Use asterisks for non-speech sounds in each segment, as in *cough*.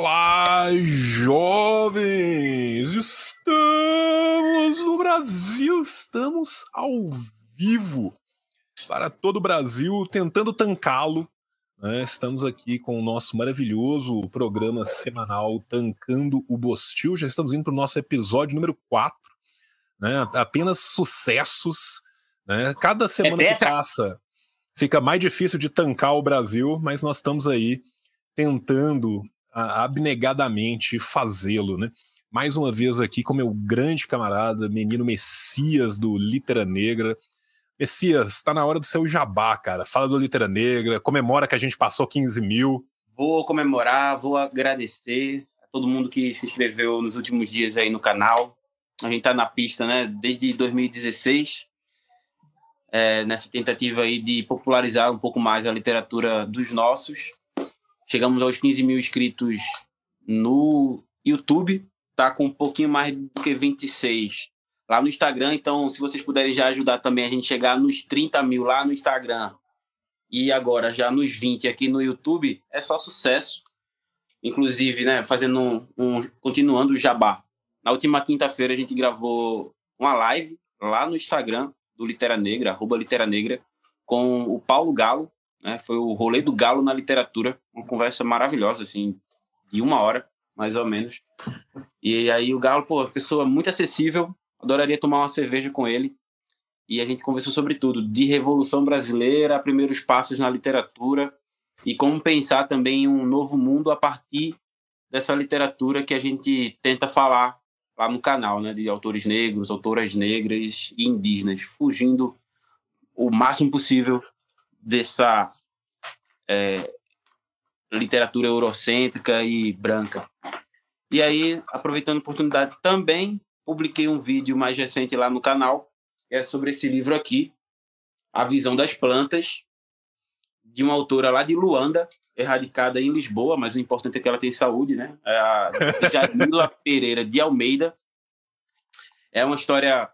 Olá, jovens! Estamos no Brasil, estamos ao vivo para todo o Brasil, tentando tancá-lo. Né? Estamos aqui com o nosso maravilhoso programa semanal Tancando o Bostil. Já estamos indo para o nosso episódio número 4. Né? Apenas sucessos. Né? Cada semana é que passa fica mais difícil de tancar o Brasil, mas nós estamos aí tentando abnegadamente fazê-lo, né? Mais uma vez aqui com meu grande camarada, menino Messias do Litera Negra. Messias, está na hora do seu jabá, cara. Fala do Litera Negra, comemora que a gente passou 15 mil. Vou comemorar, vou agradecer a todo mundo que se inscreveu nos últimos dias aí no canal. A gente tá na pista, né, desde 2016, é, nessa tentativa aí de popularizar um pouco mais a literatura dos nossos. Chegamos aos 15 mil inscritos no YouTube, tá com um pouquinho mais do que 26 lá no Instagram. Então, se vocês puderem já ajudar também a gente chegar nos 30 mil lá no Instagram e agora já nos 20 aqui no YouTube, é só sucesso. Inclusive, né, fazendo um, um continuando o jabá. Na última quinta-feira a gente gravou uma live lá no Instagram do Litera Negra, arroba Litera Negra, com o Paulo Galo, né? Foi o rolê do galo na literatura, uma conversa maravilhosa, assim, de uma hora, mais ou menos. E aí o Galo, pô, pessoa muito acessível, adoraria tomar uma cerveja com ele. E a gente conversou sobre tudo, de Revolução Brasileira, primeiros passos na literatura e como pensar também um novo mundo a partir dessa literatura que a gente tenta falar lá no canal, né, de autores negros, autoras negras e indígenas, fugindo o máximo possível dessa é, literatura eurocêntrica e branca. E aí, aproveitando a oportunidade, também publiquei um vídeo mais recente lá no canal, é sobre esse livro aqui, A Visão das Plantas, de uma autora lá de Luanda, erradicada em Lisboa, mas o importante é que ela tem saúde, né? É a Jamila Pereira de Almeida. É uma história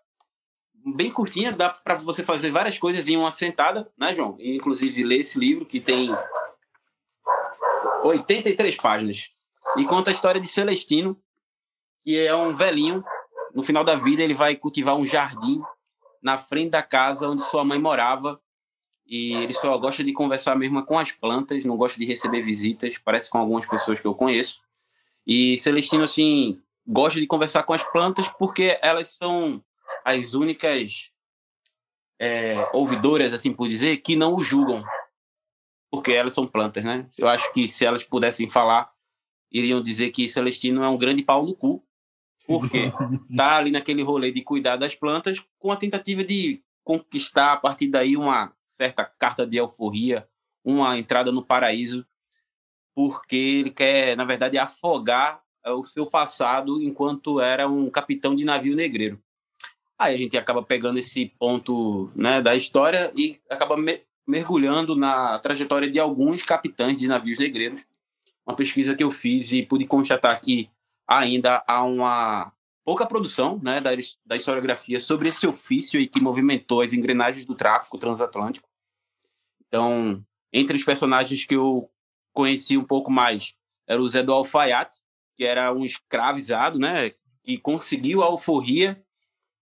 bem curtinha, dá para você fazer várias coisas em uma sentada, né, João? Inclusive ler esse livro que tem 83 páginas e conta a história de Celestino, que é um velhinho. No final da vida, ele vai cultivar um jardim na frente da casa onde sua mãe morava. E ele só gosta de conversar mesmo com as plantas, não gosta de receber visitas, parece com algumas pessoas que eu conheço. E Celestino, assim, gosta de conversar com as plantas porque elas são as únicas é, ouvidoras, assim por dizer, que não o julgam. Porque elas são plantas, né? Eu acho que se elas pudessem falar, iriam dizer que Celestino é um grande pau no cu. Porque *laughs* tá ali naquele rolê de cuidar das plantas com a tentativa de conquistar a partir daí uma certa carta de euforia, uma entrada no paraíso, porque ele quer, na verdade, afogar o seu passado enquanto era um capitão de navio negreiro. Aí a gente acaba pegando esse ponto né, da história e acaba me mergulhando na trajetória de alguns capitães de navios negreiros. Uma pesquisa que eu fiz e pude constatar que ainda há uma pouca produção né, da, da historiografia sobre esse ofício e que movimentou as engrenagens do tráfico transatlântico. Então, entre os personagens que eu conheci um pouco mais, era o Zé do Alfaiate, que era um escravizado, né, que conseguiu a alforria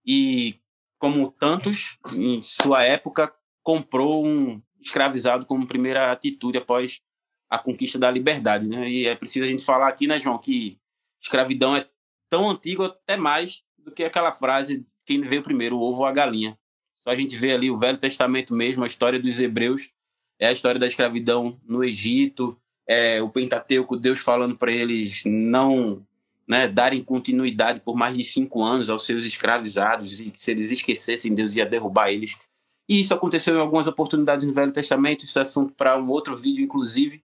e, como tantos em sua época, comprou um escravizado como primeira atitude após a conquista da liberdade. Né? E é preciso a gente falar aqui, né, João, que escravidão é tão antiga até mais do que aquela frase quem veio primeiro, o ovo ou a galinha. Só a gente vê ali o Velho Testamento mesmo, a história dos hebreus, é a história da escravidão no Egito, é o Pentateuco, Deus falando para eles não né, darem continuidade por mais de cinco anos aos seus escravizados e se eles esquecessem, Deus ia derrubar eles. E isso aconteceu em algumas oportunidades no Velho Testamento, isso é assunto para um outro vídeo, inclusive.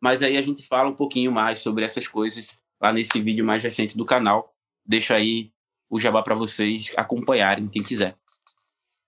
Mas aí a gente fala um pouquinho mais sobre essas coisas lá nesse vídeo mais recente do canal. Deixo aí o jabá para vocês acompanharem, quem quiser.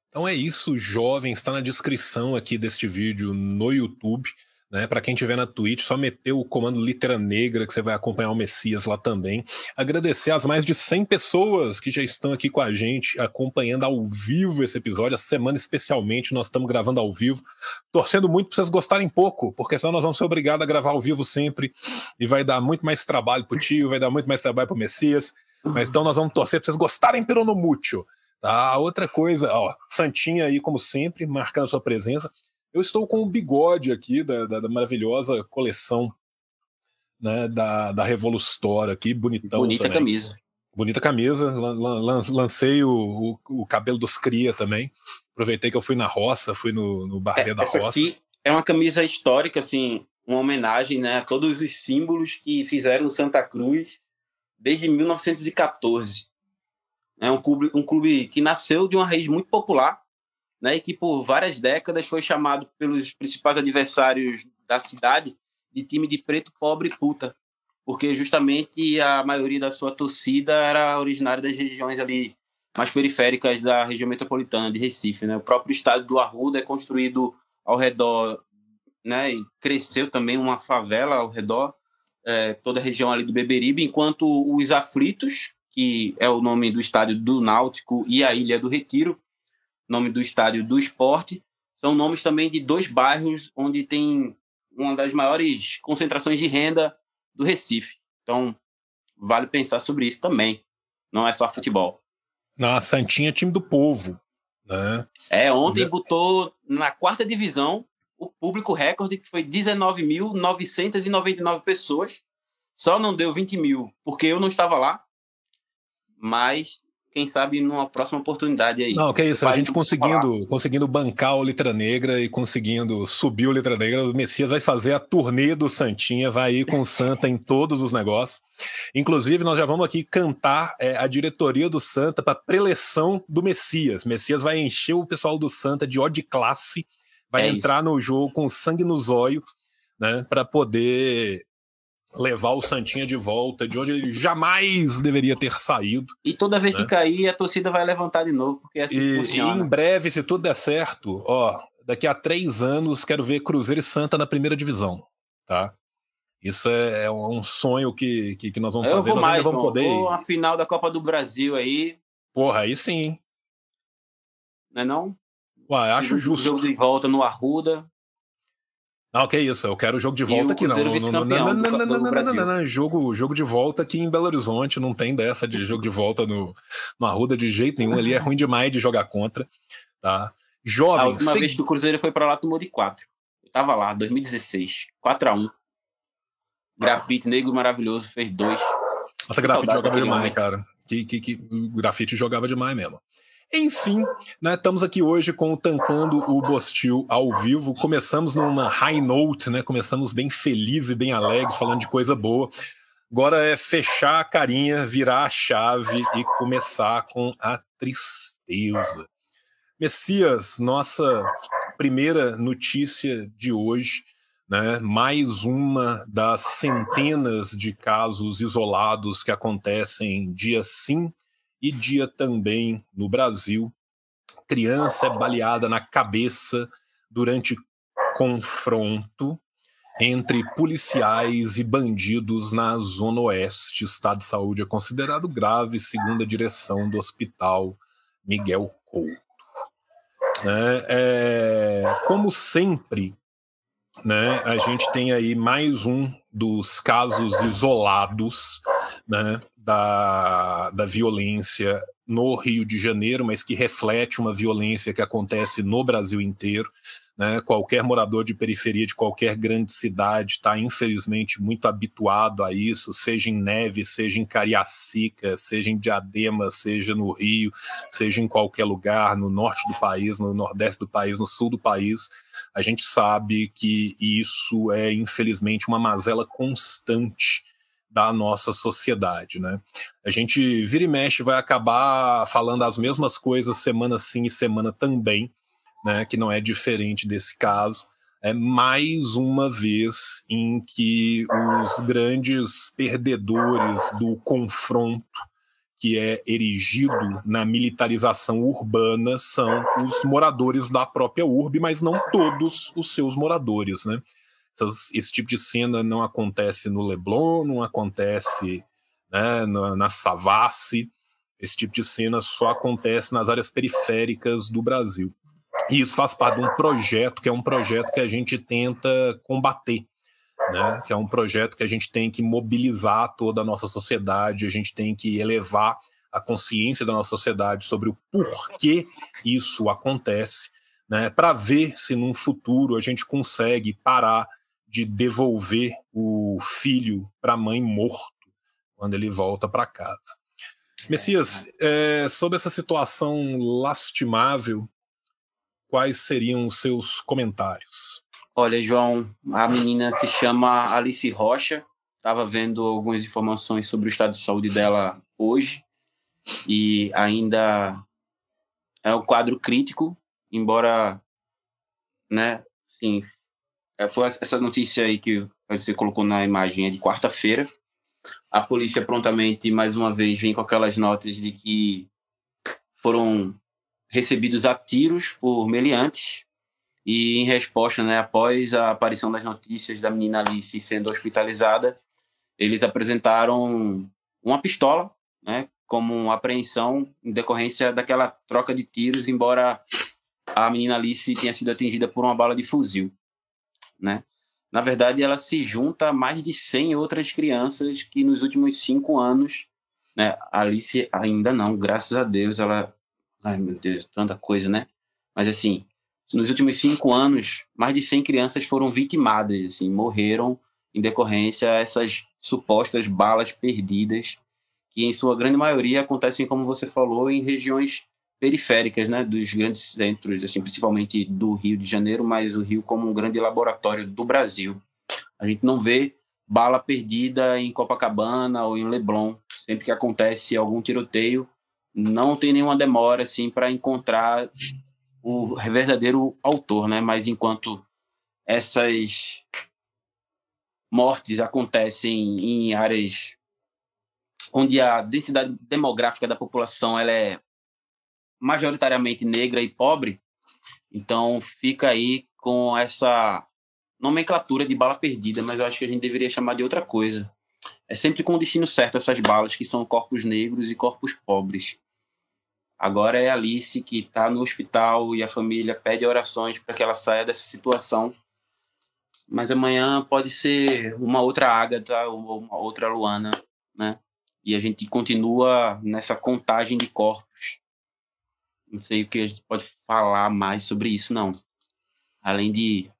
Então é isso, jovens, está na descrição aqui deste vídeo no YouTube. Né? Para quem estiver na Twitch, só meter o comando Litera Negra, que você vai acompanhar o Messias lá também. Agradecer às mais de 100 pessoas que já estão aqui com a gente, acompanhando ao vivo esse episódio. Essa semana, especialmente, nós estamos gravando ao vivo. Torcendo muito para vocês gostarem pouco, porque senão nós vamos ser obrigados a gravar ao vivo sempre. E vai dar muito mais trabalho pro tio, vai dar muito mais trabalho pro Messias. Mas então nós vamos torcer para vocês gostarem pelo no mútil. Tá? Outra coisa, ó, Santinha aí, como sempre, marcando a sua presença. Eu estou com o bigode aqui da, da, da maravilhosa coleção né, da, da Revolustora aqui, bonitão. Bonita também. camisa. Bonita camisa, lan, lancei o, o, o, cabelo dos cria também. Aproveitei que eu fui na roça, fui no, no barbeiro é, da roça. Aqui é uma camisa histórica, assim, uma homenagem né, a todos os símbolos que fizeram Santa Cruz desde 1914. É um clube, um clube que nasceu de uma raiz muito popular né, e que por várias décadas foi chamado pelos principais adversários da cidade de time de preto pobre puta, porque justamente a maioria da sua torcida era originária das regiões ali mais periféricas da região metropolitana de Recife, né? O próprio estádio do Arruda é construído ao redor, né, e cresceu também uma favela ao redor, é, toda a região ali do Beberibe, enquanto os aflitos, que é o nome do estádio do Náutico e a Ilha do Retiro, nome do estádio do esporte, são nomes também de dois bairros onde tem uma das maiores concentrações de renda do Recife. Então, vale pensar sobre isso também. Não é só futebol. Na Santinha, time do povo. Né? É, ontem botou na quarta divisão o público recorde, que foi 19.999 pessoas. Só não deu 20 mil, porque eu não estava lá. Mas quem sabe numa próxima oportunidade aí. Não, que é isso, a gente conseguindo, conseguindo bancar o Letra Negra e conseguindo subir o Letra Negra, o Messias vai fazer a turnê do Santinha, vai ir com o Santa em todos os negócios. Inclusive, nós já vamos aqui cantar é, a diretoria do Santa para preleção do Messias. Messias vai encher o pessoal do Santa de ódio de classe, vai é entrar isso. no jogo com sangue nos olhos, né, para poder levar o Santinha de volta, de onde ele jamais deveria ter saído. E toda vez né? que cair, a torcida vai levantar de novo, porque é assim e. E em breve, se tudo der certo, ó, daqui a três anos quero ver Cruzeiro e Santa na primeira divisão, tá? Isso é, é um sonho que, que, que nós vamos Eu fazer. Eu vou mais, vamos poder. Vou a final da Copa do Brasil aí. Porra, aí sim. Não é não? Ué, acho justo. Jogo de volta no Arruda. Não, que isso, eu quero o jogo de volta aqui, não. Não, não, não, não, não, não, jogo, jogo de volta aqui em Belo Horizonte, não tem dessa de jogo de volta no, no Arruda de jeito nenhum, ali é ruim demais de jogar contra, tá? Jovem. A última vez que o Cruzeiro foi para lá, tomou de 4. Eu tava lá, 2016, 4x1. Grafite negro maravilhoso, fez dois. Nossa, grafite jogava demais, cara. Que, que, que, o grafite jogava demais mesmo. Enfim, né, estamos aqui hoje com o Tancando o Bostil ao vivo. Começamos numa high note, né? Começamos bem felizes e bem alegres, falando de coisa boa. Agora é fechar a carinha, virar a chave e começar com a tristeza. Messias, nossa primeira notícia de hoje, né? Mais uma das centenas de casos isolados que acontecem dia sim e dia também no Brasil. Criança é baleada na cabeça durante confronto entre policiais e bandidos na Zona Oeste. O estado de saúde é considerado grave, segundo a direção do Hospital Miguel Couto. É, é, como sempre, né, a gente tem aí mais um dos casos isolados né, da, da violência no Rio de Janeiro, mas que reflete uma violência que acontece no Brasil inteiro. Né? Qualquer morador de periferia de qualquer grande cidade está, infelizmente, muito habituado a isso, seja em neve, seja em Cariacica, seja em Diadema, seja no Rio, seja em qualquer lugar, no norte do país, no nordeste do país, no sul do país. A gente sabe que isso é, infelizmente, uma mazela constante da nossa sociedade, né? A gente vira e mexe vai acabar falando as mesmas coisas semana sim e semana também, né? Que não é diferente desse caso. É mais uma vez em que os grandes perdedores do confronto que é erigido na militarização urbana são os moradores da própria urbe, mas não todos os seus moradores, né? Essas, esse tipo de cena não acontece no Leblon, não acontece né, na, na Savassi. Esse tipo de cena só acontece nas áreas periféricas do Brasil. E isso faz parte de um projeto que é um projeto que a gente tenta combater, né? que é um projeto que a gente tem que mobilizar toda a nossa sociedade, a gente tem que elevar a consciência da nossa sociedade sobre o porquê isso acontece, né? para ver se num futuro a gente consegue parar de devolver o filho para a mãe morto quando ele volta para casa. Messias, é, sobre essa situação lastimável, quais seriam os seus comentários? Olha, João, a menina se chama Alice Rocha. Estava vendo algumas informações sobre o estado de saúde dela hoje e ainda é um quadro crítico, embora, né, sim, é, foi essa notícia aí que você colocou na imagem é de quarta-feira. A polícia prontamente, mais uma vez, vem com aquelas notas de que foram recebidos a tiros por meliantes e em resposta, né, após a aparição das notícias da menina Alice sendo hospitalizada, eles apresentaram uma pistola, né, como apreensão em decorrência daquela troca de tiros, embora a menina Alice tenha sido atingida por uma bala de fuzil, né? Na verdade, ela se junta a mais de 100 outras crianças que nos últimos cinco anos, né? Alice ainda não, graças a Deus, ela, ai meu Deus, tanta coisa, né? Mas assim, nos últimos cinco anos, mais de 100 crianças foram vitimadas, assim, morreram em decorrência a essas supostas balas perdidas que em sua grande maioria acontecem, como você falou, em regiões periféricas, né, dos grandes centros, assim, principalmente do Rio de Janeiro, mas o Rio como um grande laboratório do Brasil. A gente não vê bala perdida em Copacabana ou em Leblon. Sempre que acontece algum tiroteio, não tem nenhuma demora assim para encontrar o verdadeiro autor, né? Mas enquanto essas mortes acontecem em áreas onde a densidade demográfica da população ela é majoritariamente negra e pobre, então fica aí com essa nomenclatura de bala perdida, mas eu acho que a gente deveria chamar de outra coisa. É sempre com o destino certo essas balas, que são corpos negros e corpos pobres. Agora é Alice que está no hospital e a família pede orações para que ela saia dessa situação. Mas amanhã pode ser uma outra Ágata ou uma outra Luana, né? e a gente continua nessa contagem de corpos. Não sei o que a gente pode falar mais sobre isso, não. Além de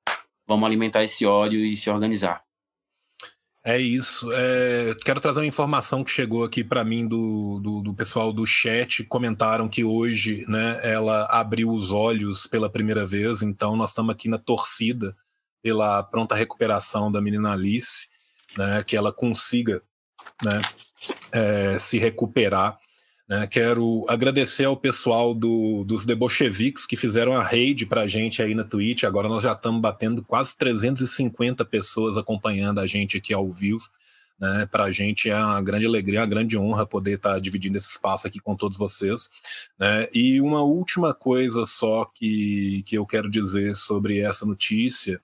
vamos alimentar esse ódio e se organizar. É isso. É, quero trazer uma informação que chegou aqui para mim do, do, do, pessoal do chat. Comentaram que hoje né, ela abriu os olhos pela primeira vez, então nós estamos aqui na torcida pela pronta recuperação da menina Alice, né, que ela consiga né, é, se recuperar. Né? Quero agradecer ao pessoal do, dos debocheviques que fizeram a raid para a gente aí na Twitch. Agora nós já estamos batendo quase 350 pessoas acompanhando a gente aqui ao vivo. Né? Para a gente é uma grande alegria, uma grande honra poder estar tá dividindo esse espaço aqui com todos vocês. Né? E uma última coisa só que, que eu quero dizer sobre essa notícia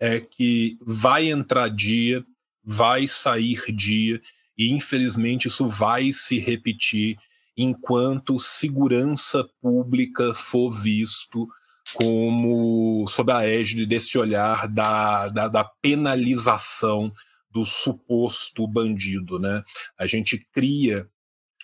é que vai entrar dia, vai sair dia e infelizmente isso vai se repetir enquanto segurança pública for visto como sob a égide desse olhar da, da, da, penalização do suposto bandido. Né? A gente cria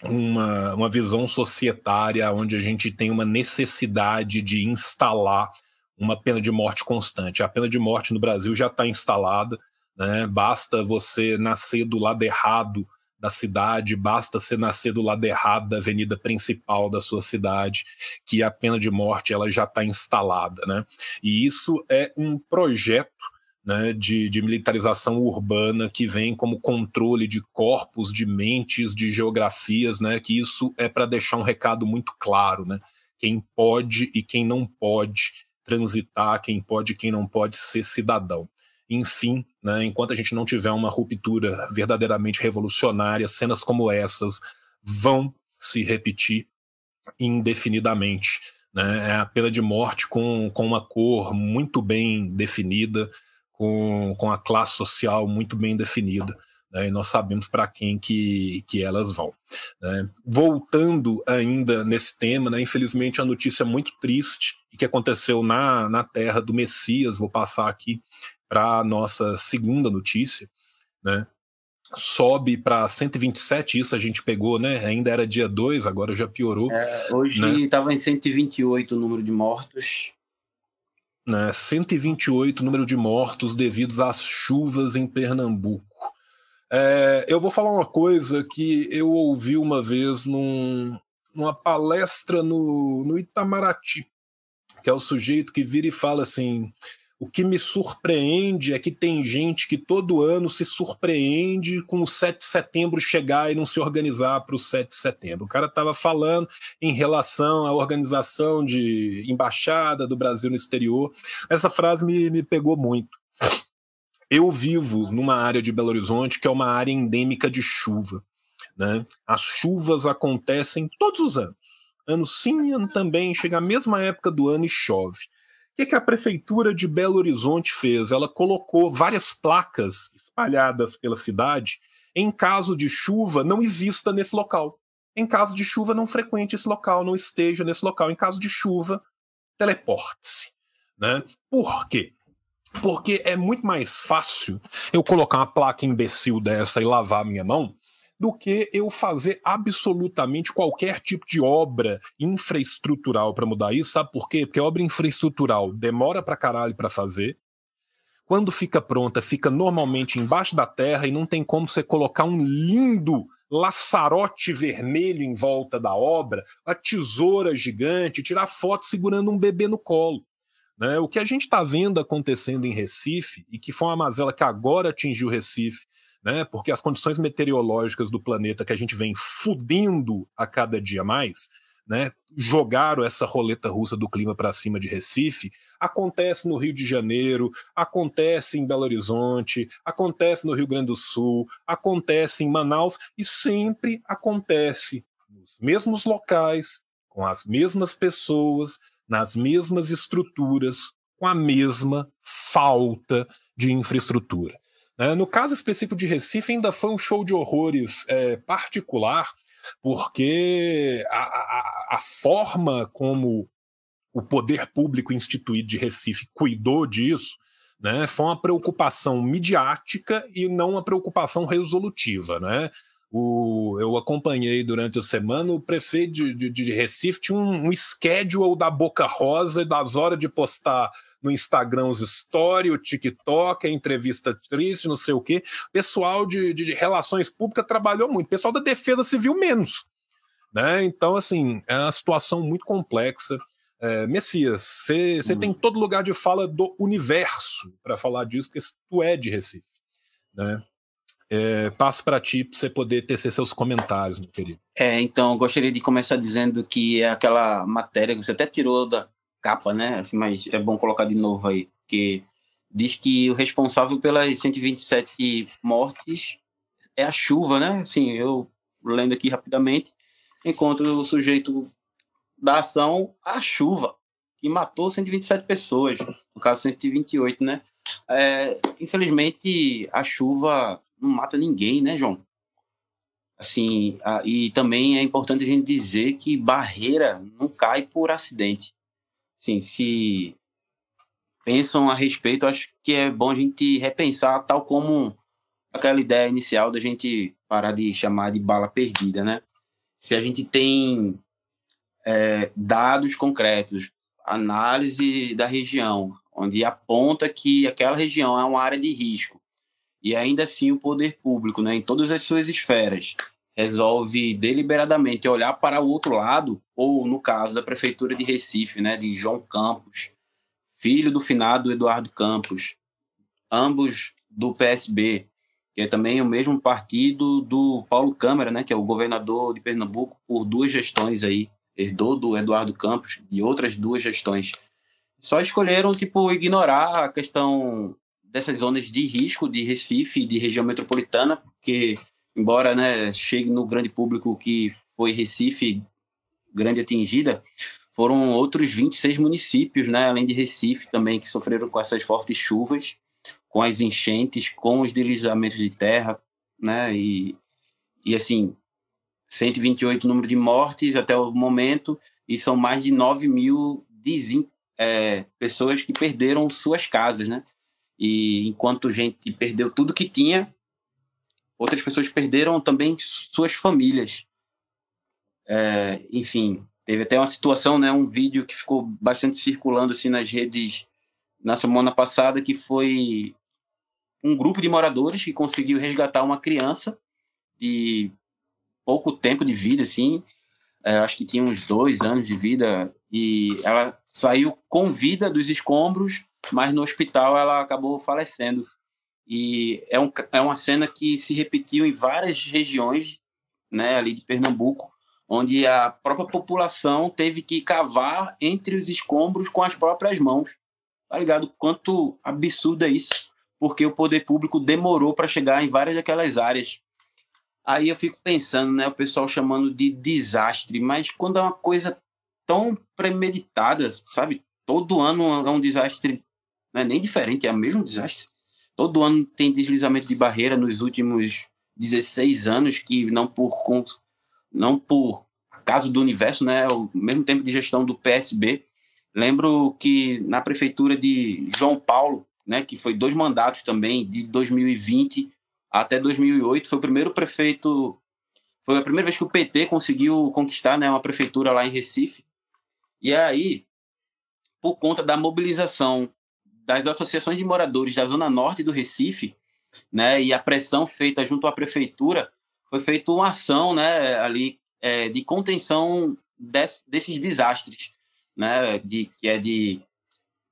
uma, uma visão societária onde a gente tem uma necessidade de instalar uma pena de morte constante. A pena de morte no Brasil já está instalada, né? Basta você nascer do lado errado da cidade, basta você nascer do lado errado da avenida principal da sua cidade, que a pena de morte ela já está instalada. Né? E isso é um projeto né, de, de, militarização urbana que vem como controle de corpos, de mentes, de geografias, né, que isso é para deixar um recado muito claro, né, quem pode e quem não pode transitar, quem pode e quem não pode ser cidadão. Enfim, né, enquanto a gente não tiver uma ruptura verdadeiramente revolucionária, cenas como essas vão se repetir indefinidamente. Né? É a pena de morte com, com uma cor muito bem definida, com, com a classe social muito bem definida. Né, e nós sabemos para quem que, que elas vão. Né. Voltando ainda nesse tema, né, infelizmente a notícia é muito triste que aconteceu na, na terra do Messias, vou passar aqui para a nossa segunda notícia, né, sobe para 127, isso a gente pegou, né? Ainda era dia 2, agora já piorou. É, hoje estava né? em 128 o número de mortos né, 128 número de mortos devidos às chuvas em Pernambuco. É, eu vou falar uma coisa que eu ouvi uma vez num, numa palestra no, no Itamaraty, que é o sujeito que vira e fala assim: o que me surpreende é que tem gente que todo ano se surpreende com o 7 de setembro chegar e não se organizar para o 7 de setembro. O cara estava falando em relação à organização de embaixada do Brasil no exterior. Essa frase me, me pegou muito. Eu vivo numa área de Belo Horizonte que é uma área endêmica de chuva. Né? As chuvas acontecem todos os anos. Ano sim, ano também, chega a mesma época do ano e chove. O que, que a prefeitura de Belo Horizonte fez? Ela colocou várias placas espalhadas pela cidade. Em caso de chuva, não exista nesse local. Em caso de chuva, não frequente esse local, não esteja nesse local. Em caso de chuva, teleporte-se. Né? Por quê? Porque é muito mais fácil eu colocar uma placa imbecil dessa e lavar a minha mão do que eu fazer absolutamente qualquer tipo de obra infraestrutural para mudar isso. Sabe por quê? Porque obra infraestrutural demora para caralho para fazer. Quando fica pronta, fica normalmente embaixo da terra e não tem como você colocar um lindo laçarote vermelho em volta da obra, a tesoura gigante, tirar foto segurando um bebê no colo. Né? O que a gente está vendo acontecendo em Recife, e que foi uma mazela que agora atingiu Recife, né? Porque as condições meteorológicas do planeta que a gente vem fudendo a cada dia mais, né? Jogaram essa roleta russa do clima para cima de Recife. Acontece no Rio de Janeiro, acontece em Belo Horizonte, acontece no Rio Grande do Sul, acontece em Manaus e sempre acontece nos mesmos locais, com as mesmas pessoas, nas mesmas estruturas, com a mesma falta de infraestrutura. Né? No caso específico de Recife, ainda foi um show de horrores é, particular, porque a, a, a forma como o poder público instituído de Recife cuidou disso né, foi uma preocupação midiática e não uma preocupação resolutiva. Né? O, eu acompanhei durante a semana o prefeito de, de, de Recife tinha um, um schedule da Boca Rosa das horas de postar no Instagram os stories, o TikTok, a entrevista triste, não sei o quê. Pessoal de, de, de relações públicas trabalhou muito, pessoal da defesa civil menos. Né? Então, assim, é uma situação muito complexa. É, Messias, você hum. tem todo lugar de fala do universo para falar disso, porque tu é de Recife. Né? É, passo para ti para você poder tecer seus comentários, meu querido. É, então, gostaria de começar dizendo que é aquela matéria que você até tirou da, capa, né? Assim, mas é bom colocar de novo aí, porque diz que o responsável pelas 127 mortes é a chuva, né? Assim, eu lendo aqui rapidamente, encontro o sujeito da ação a chuva, que matou 127 pessoas, no caso 128, né? É, infelizmente, a chuva não mata ninguém, né, João? Assim, a, e também é importante a gente dizer que barreira não cai por acidente assim, se pensam a respeito, acho que é bom a gente repensar, tal como aquela ideia inicial da gente parar de chamar de bala perdida, né? Se a gente tem é, dados concretos, análise da região, onde aponta que aquela região é uma área de risco, e ainda assim o poder público, né, em todas as suas esferas, resolve deliberadamente olhar para o outro lado, ou no caso da prefeitura de Recife, né, de João Campos, filho do finado Eduardo Campos, ambos do PSB, que é também o mesmo partido do Paulo Câmara, né, que é o governador de Pernambuco por duas gestões aí, herdou do Eduardo Campos e outras duas gestões. Só escolheram tipo ignorar a questão dessas zonas de risco de Recife, de região metropolitana, porque embora né, chegue no grande público que foi Recife, grande atingida, foram outros 26 municípios, né, além de Recife também, que sofreram com essas fortes chuvas, com as enchentes, com os deslizamentos de terra, né? E, e assim, 128 número de mortes até o momento, e são mais de 9 mil é, pessoas que perderam suas casas, né? E enquanto gente perdeu tudo que tinha, outras pessoas perderam também suas famílias. É, enfim, teve até uma situação, né, um vídeo que ficou bastante circulando assim nas redes na semana passada, que foi um grupo de moradores que conseguiu resgatar uma criança de pouco tempo de vida, assim, é, acho que tinha uns dois anos de vida, e ela saiu com vida dos escombros, mas no hospital ela acabou falecendo. E é, um, é uma cena que se repetiu em várias regiões né, ali de Pernambuco, onde a própria população teve que cavar entre os escombros com as próprias mãos. Tá ligado? Quanto absurdo é isso? Porque o poder público demorou para chegar em várias daquelas áreas. Aí eu fico pensando, né, o pessoal chamando de desastre, mas quando é uma coisa tão premeditada, sabe? Todo ano é um desastre, não é nem diferente, é o mesmo desastre. Todo ano tem deslizamento de barreira nos últimos 16 anos, que não por não por acaso do universo, né? O mesmo tempo de gestão do PSB. Lembro que na prefeitura de João Paulo, né, que foi dois mandatos também, de 2020 até 2008, foi o primeiro prefeito, foi a primeira vez que o PT conseguiu conquistar, né, uma prefeitura lá em Recife. E aí, por conta da mobilização das associações de moradores da zona norte do Recife, né, e a pressão feita junto à prefeitura, foi feita uma ação, né, ali é, de contenção desse, desses desastres, né, de que é de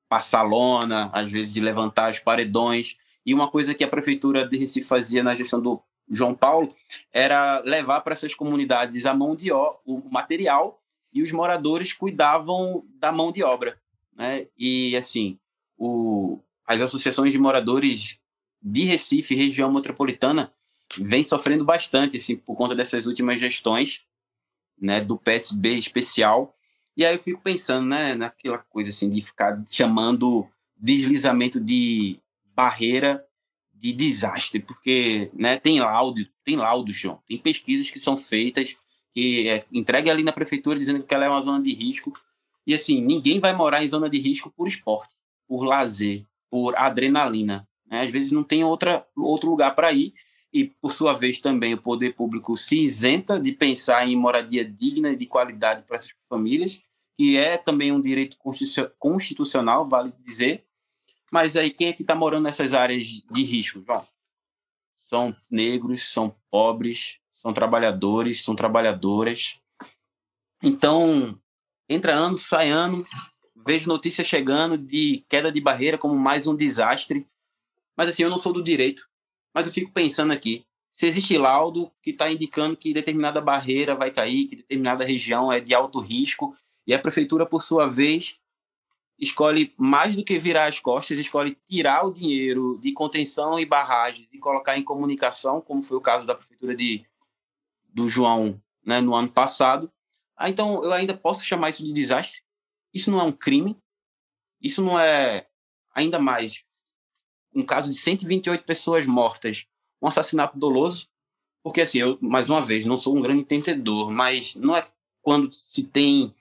passar lona, às vezes de levantar os paredões. E uma coisa que a prefeitura de Recife fazia na gestão do João Paulo era levar para essas comunidades a mão de ó, o material e os moradores cuidavam da mão de obra, né? E assim, o, as associações de moradores de Recife, região metropolitana, vem sofrendo bastante assim, por conta dessas últimas gestões né, do PSB especial. E aí eu fico pensando né, naquela coisa assim, de ficar chamando deslizamento de barreira de desastre, porque né, tem laudo, tem laudo, João, tem pesquisas que são feitas, que é entregue ali na prefeitura dizendo que ela é uma zona de risco. E assim, ninguém vai morar em zona de risco por esporte por lazer, por adrenalina. Né? Às vezes não tem outra, outro lugar para ir e, por sua vez, também o poder público se isenta de pensar em moradia digna e de qualidade para essas famílias, que é também um direito constitucional, vale dizer. Mas aí quem é que está morando nessas áreas de risco, João? São negros, são pobres, são trabalhadores, são trabalhadoras. Então, entra ano, sai ano, vejo notícias chegando de queda de barreira como mais um desastre. Mas assim, eu não sou do direito, mas eu fico pensando aqui, se existe laudo que está indicando que determinada barreira vai cair, que determinada região é de alto risco, e a prefeitura, por sua vez, escolhe mais do que virar as costas, escolhe tirar o dinheiro de contenção e barragens e colocar em comunicação, como foi o caso da prefeitura de, do João né, no ano passado. Ah, então eu ainda posso chamar isso de desastre? Isso não é um crime? Isso não é, ainda mais, um caso de 128 pessoas mortas, um assassinato doloso? Porque, assim, eu, mais uma vez, não sou um grande entendedor, mas não é quando se tem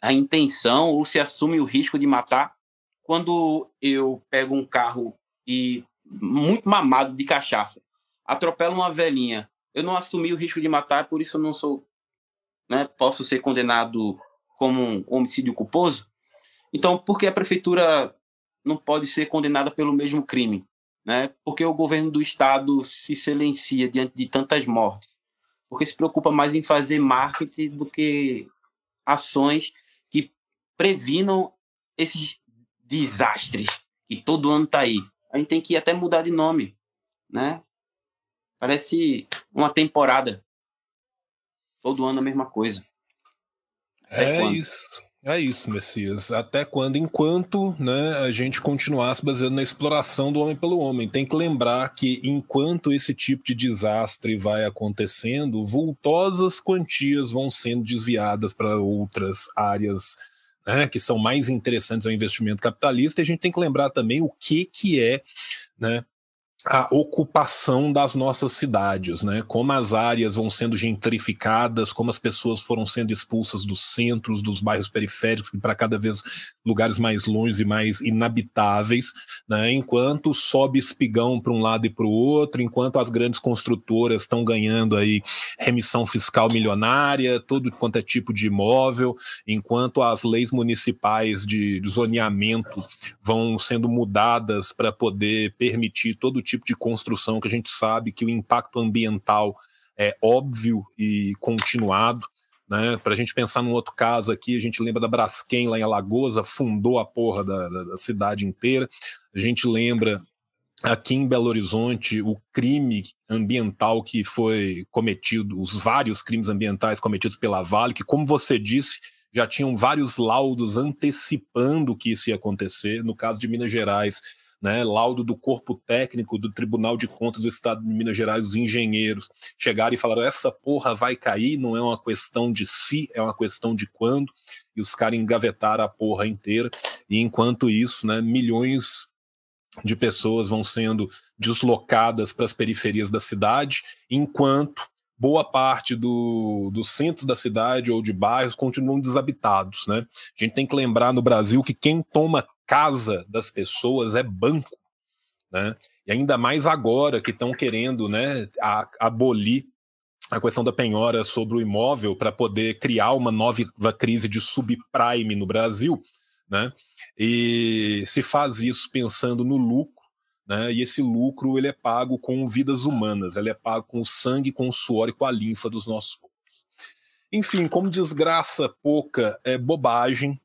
a intenção ou se assume o risco de matar. Quando eu pego um carro e muito mamado de cachaça, atropelo uma velhinha, eu não assumi o risco de matar, por isso eu não sou, né, posso ser condenado como um homicídio culposo. Então, por que a prefeitura não pode ser condenada pelo mesmo crime? Né? Porque o governo do estado se silencia diante de tantas mortes? Porque se preocupa mais em fazer marketing do que ações que previnam esses desastres que todo ano está aí. A gente tem que até mudar de nome, né? Parece uma temporada. Todo ano a mesma coisa. É isso. É isso, Messias. Até quando? Enquanto né, a gente continuar se baseando na exploração do homem pelo homem. Tem que lembrar que enquanto esse tipo de desastre vai acontecendo, vultosas quantias vão sendo desviadas para outras áreas né, que são mais interessantes ao investimento capitalista, e a gente tem que lembrar também o que, que é né, a ocupação das nossas cidades, né? Como as áreas vão sendo gentrificadas, como as pessoas foram sendo expulsas dos centros, dos bairros periféricos, para cada vez lugares mais longe e mais inabitáveis, né? Enquanto sobe espigão para um lado e para o outro, enquanto as grandes construtoras estão ganhando aí remissão fiscal milionária, todo quanto é tipo de imóvel, enquanto as leis municipais de, zoneamento vão sendo mudadas para poder permitir todo tipo de construção que a gente sabe que o impacto ambiental é óbvio e continuado. Né? Para a gente pensar num outro caso aqui, a gente lembra da Braskem lá em Alagoas, fundou a porra da, da, da cidade inteira. A gente lembra aqui em Belo Horizonte o crime ambiental que foi cometido, os vários crimes ambientais cometidos pela Vale, que, como você disse, já tinham vários laudos antecipando que isso ia acontecer. No caso de Minas Gerais, né, laudo do corpo técnico do Tribunal de Contas do Estado de Minas Gerais, os engenheiros, chegaram e falaram: essa porra vai cair, não é uma questão de se, é uma questão de quando, e os caras engavetaram a porra inteira, e enquanto isso, né, milhões de pessoas vão sendo deslocadas para as periferias da cidade, enquanto boa parte do, do centro da cidade ou de bairros continuam desabitados. Né? A gente tem que lembrar no Brasil que quem toma casa das pessoas é banco, né? E ainda mais agora que estão querendo, né, a, abolir a questão da penhora sobre o imóvel para poder criar uma nova crise de subprime no Brasil, né? E se faz isso pensando no lucro, né? E esse lucro ele é pago com vidas humanas, ele é pago com o sangue, com o suor e com a linfa dos nossos povos. Enfim, como desgraça pouca é bobagem,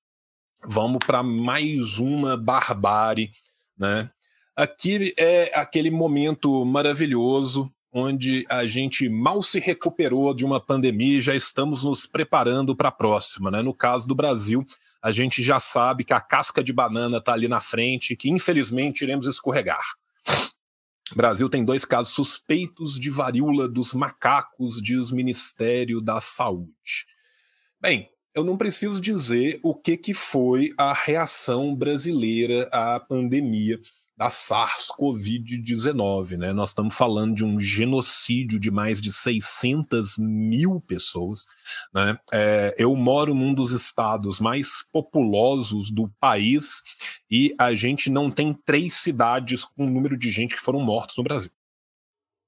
vamos para mais uma barbárie, né? Aqui é aquele momento maravilhoso onde a gente mal se recuperou de uma pandemia e já estamos nos preparando para a próxima, né? No caso do Brasil, a gente já sabe que a casca de banana está ali na frente, que infelizmente iremos escorregar. O Brasil tem dois casos suspeitos de varíola dos macacos, diz o Ministério da Saúde. Bem, eu não preciso dizer o que, que foi a reação brasileira à pandemia da SARS-CoV-19. Né? Nós estamos falando de um genocídio de mais de 600 mil pessoas. Né? É, eu moro num dos estados mais populosos do país e a gente não tem três cidades com o número de gente que foram mortos no Brasil.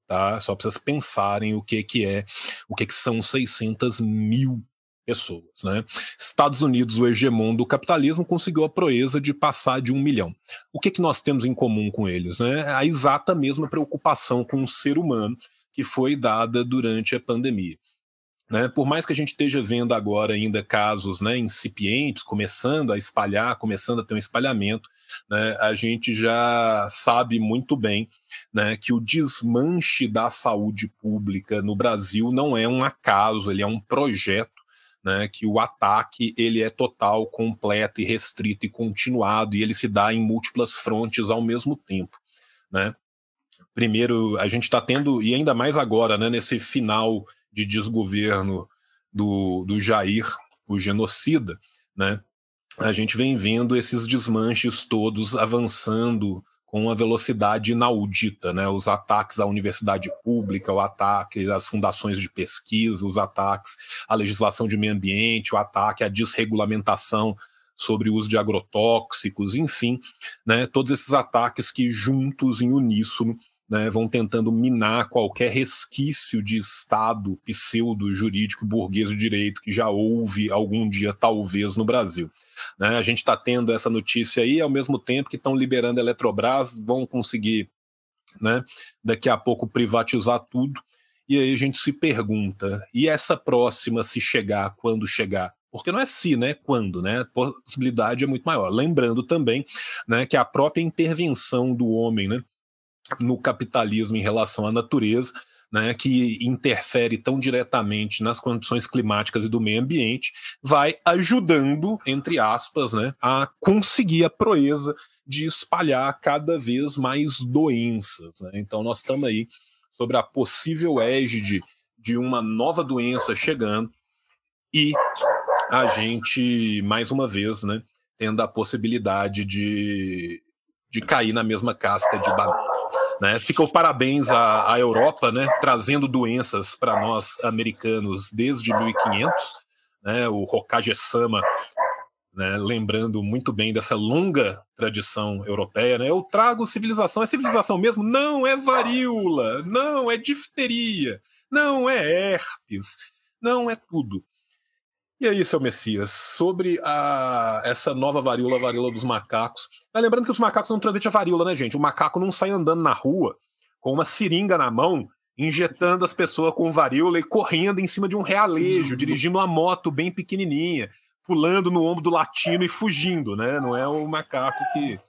Tá? Só para vocês pensarem o que, que é, o que, que são 600 mil pessoas. Né? Estados Unidos, o hegemon do capitalismo, conseguiu a proeza de passar de um milhão. O que, que nós temos em comum com eles? Né? A exata mesma preocupação com o ser humano que foi dada durante a pandemia. Né? Por mais que a gente esteja vendo agora ainda casos né, incipientes, começando a espalhar, começando a ter um espalhamento, né, a gente já sabe muito bem né, que o desmanche da saúde pública no Brasil não é um acaso, ele é um projeto né, que o ataque ele é total, completo e restrito e continuado e ele se dá em múltiplas frontes ao mesmo tempo, né? Primeiro, a gente está tendo e ainda mais agora, né, nesse final de desgoverno do, do Jair, o genocida, né? A gente vem vendo esses desmanches todos avançando com uma velocidade inaudita, né? Os ataques à universidade pública, o ataque às fundações de pesquisa, os ataques à legislação de meio ambiente, o ataque à desregulamentação sobre o uso de agrotóxicos, enfim, né? Todos esses ataques que juntos em uníssono né, vão tentando minar qualquer resquício de Estado pseudo-jurídico burguês de direito que já houve algum dia, talvez, no Brasil. Né, a gente está tendo essa notícia aí, ao mesmo tempo que estão liberando a Eletrobras, vão conseguir né, daqui a pouco privatizar tudo. E aí a gente se pergunta, e essa próxima, se chegar, quando chegar? Porque não é se, né? Quando, né? A possibilidade é muito maior. Lembrando também né, que a própria intervenção do homem, né? no capitalismo em relação à natureza, né, que interfere tão diretamente nas condições climáticas e do meio ambiente, vai ajudando, entre aspas, né, a conseguir a proeza de espalhar cada vez mais doenças. Né? Então, nós estamos aí sobre a possível égide de uma nova doença chegando e a gente, mais uma vez, né, tendo a possibilidade de, de cair na mesma casca de banana. Né? Fica o parabéns à, à Europa, né, trazendo doenças para nós americanos desde 1500, né, o Hokage-sama, né, lembrando muito bem dessa longa tradição europeia. Né? Eu trago civilização, é civilização mesmo? Não, é varíola, não, é difteria, não, é herpes, não, é tudo. E aí, seu Messias, sobre a, essa nova varíola, a varíola dos macacos. Mas lembrando que os macacos não transmitem a varíola, né, gente? O macaco não sai andando na rua com uma seringa na mão, injetando as pessoas com varíola e correndo em cima de um realejo, uhum. dirigindo uma moto bem pequenininha, pulando no ombro do latino e fugindo, né? Não é o macaco que,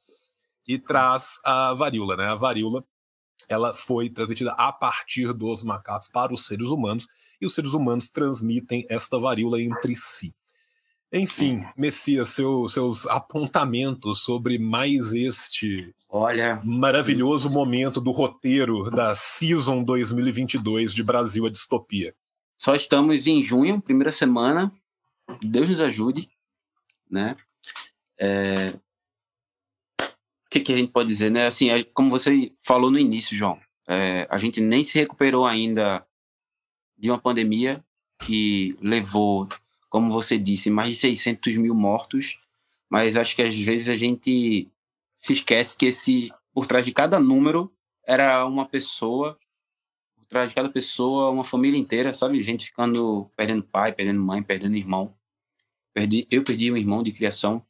que traz a varíola, né? A varíola ela foi transmitida a partir dos macacos para os seres humanos e os seres humanos transmitem esta varíola entre si. Enfim, Messias, seu, seus apontamentos sobre mais este Olha, maravilhoso momento do roteiro da Season 2022 de Brasil a Distopia. Só estamos em junho, primeira semana. Deus nos ajude, né? É... O que, que, a gente pode dizer, né? Assim, é, como você falou no início, João, é, a gente nem se recuperou ainda de uma pandemia que levou, como você disse, mais de 600 mil mortos, mas acho que às vezes a gente se esquece que esse, por trás de cada número era uma pessoa, por trás de cada pessoa, uma família inteira, sabe? Gente ficando, perdendo pai, perdendo mãe, perdendo irmão. Perdi, eu perdi um irmão de criação,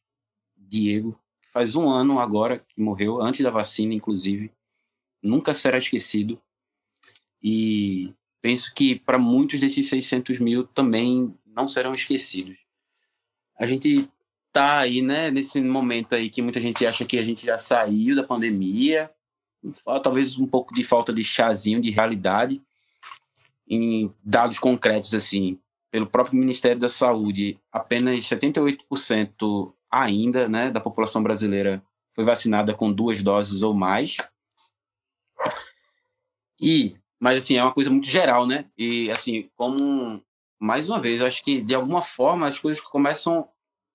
Diego, faz um ano agora que morreu, antes da vacina, inclusive. Nunca será esquecido. E penso que para muitos desses 600 mil também não serão esquecidos. A gente tá aí, né, nesse momento aí que muita gente acha que a gente já saiu da pandemia, talvez um pouco de falta de chazinho de realidade em dados concretos assim, pelo próprio Ministério da Saúde, apenas 78% ainda, né, da população brasileira foi vacinada com duas doses ou mais. E mas, assim, é uma coisa muito geral, né? E, assim, como, mais uma vez, eu acho que, de alguma forma, as coisas começam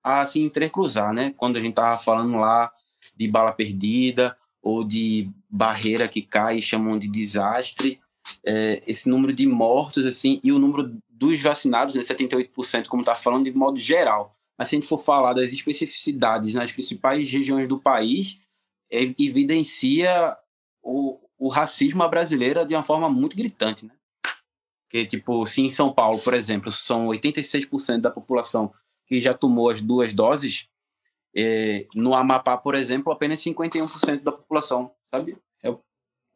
a se entrecruzar, né? Quando a gente tava falando lá de bala perdida ou de barreira que cai chamam de desastre, é, esse número de mortos, assim, e o número dos vacinados, né, 78%, como tá falando, de modo geral. Mas se a gente for falar das especificidades nas principais regiões do país, é, evidencia o, o racismo à brasileira de uma forma muito gritante, né? Que, tipo, se em São Paulo, por exemplo, são 86% da população que já tomou as duas doses, é, no Amapá, por exemplo, apenas 51% da população, sabe? É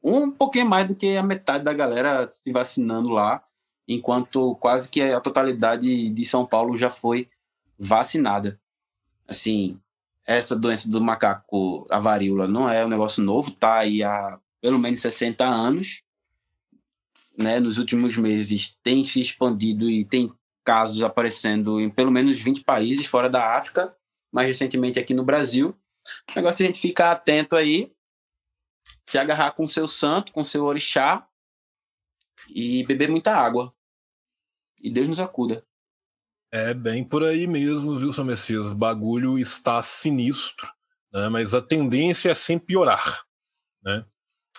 um pouquinho mais do que a metade da galera se vacinando lá, enquanto quase que a totalidade de São Paulo já foi vacinada. Assim, essa doença do macaco, a varíola, não é um negócio novo, tá aí há pelo menos 60 anos. Né, nos últimos meses tem se expandido e tem casos aparecendo em pelo menos 20 países fora da África, mais recentemente aqui no Brasil. O negócio é a gente ficar atento aí, se agarrar com seu santo, com seu orixá e beber muita água. E Deus nos acuda. É bem por aí mesmo, viu, São Messias? O bagulho está sinistro, né? mas a tendência é sempre piorar. Né?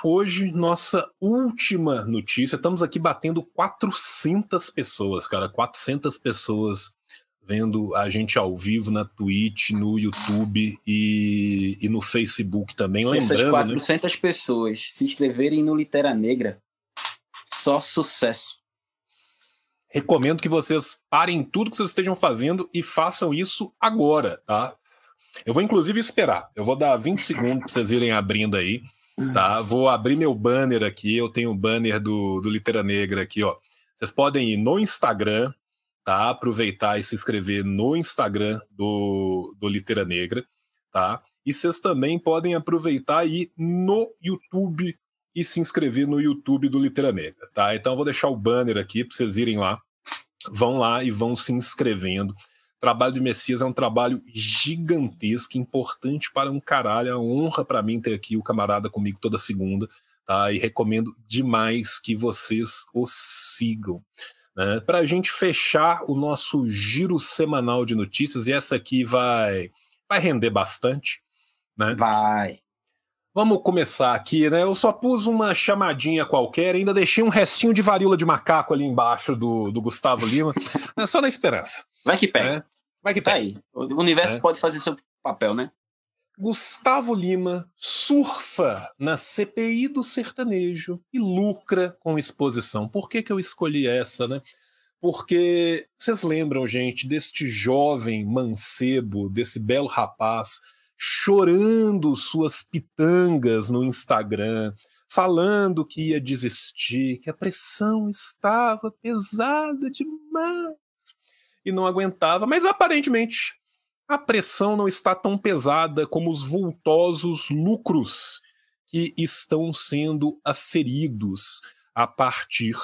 Hoje, nossa última notícia, estamos aqui batendo 400 pessoas, cara, 400 pessoas vendo a gente ao vivo na Twitch, no YouTube e, e no Facebook também. Se Lembrando, essas 400 né? pessoas se inscreverem no Litera Negra, só sucesso. Recomendo que vocês parem tudo que vocês estejam fazendo e façam isso agora, tá? Eu vou inclusive esperar. Eu vou dar 20 segundos para vocês irem abrindo aí. Tá, vou abrir meu banner aqui. Eu tenho o banner do, do Litera Negra aqui, ó. Vocês podem ir no Instagram, tá? Aproveitar e se inscrever no Instagram do, do Litera Negra, tá? E vocês também podem aproveitar e ir no YouTube e se inscrever no YouTube do Litera Negra, tá? Então eu vou deixar o banner aqui para vocês irem lá. Vão lá e vão se inscrevendo trabalho de Messias é um trabalho gigantesco, importante para um caralho. É uma honra para mim ter aqui o camarada comigo toda segunda, tá? E recomendo demais que vocês o sigam. né, para a gente fechar o nosso giro semanal de notícias, e essa aqui vai, vai render bastante. Né? Vai. Vamos começar aqui, né? Eu só pus uma chamadinha qualquer, ainda deixei um restinho de varíola de macaco ali embaixo do, do Gustavo Lima, né? só na esperança. Vai que pega. Né? Vai que Tá pega. aí. O universo É. pode fazer seu papel, né? Gustavo Lima surfa na CPI do sertanejo e lucra com exposição. Por que, que eu escolhi essa, né? Porque vocês lembram, gente, deste jovem mancebo, desse belo rapaz, chorando suas pitangas no Instagram, falando que ia desistir, que a pressão estava pesada demais e não aguentava, mas aparentemente a pressão não está tão pesada como os vultosos lucros que estão sendo aferidos a partir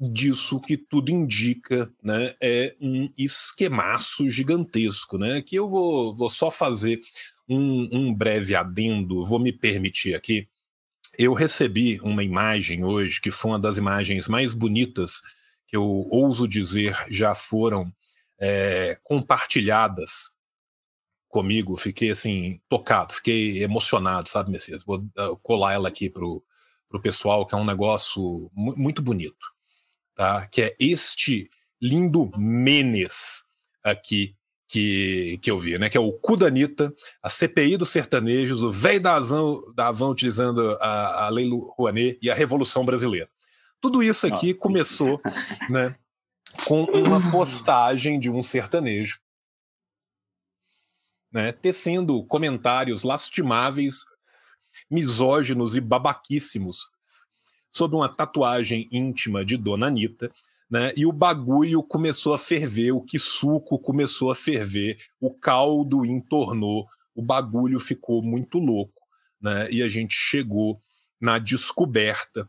disso que tudo indica, né? É um esquemaço gigantesco, né? Que eu vou, vou só fazer um, um breve adendo, vou me permitir aqui. Eu recebi uma imagem hoje que foi uma das imagens mais bonitas eu ouso dizer já foram é, compartilhadas comigo. Fiquei assim, tocado, fiquei emocionado, sabe, Messias? Vou uh, colar ela aqui pro, pro pessoal, que é um negócio mu muito bonito, tá? Que é este lindo Menes aqui que, que eu vi, né? Que é o cu da Anitta, a CPI dos sertanejos, o velho da da Avan utilizando a, a Lei Rouanet e a Revolução Brasileira. Tudo isso aqui Nossa. começou, *laughs* né? Com uma postagem de um sertanejo, né? Tecendo comentários lastimáveis, misóginos e babaquíssimos sobre uma tatuagem íntima de Dona Anitta, né? E o bagulho começou a ferver, o que suco começou a ferver, o caldo entornou, o bagulho ficou muito louco, né? E a gente chegou na descoberta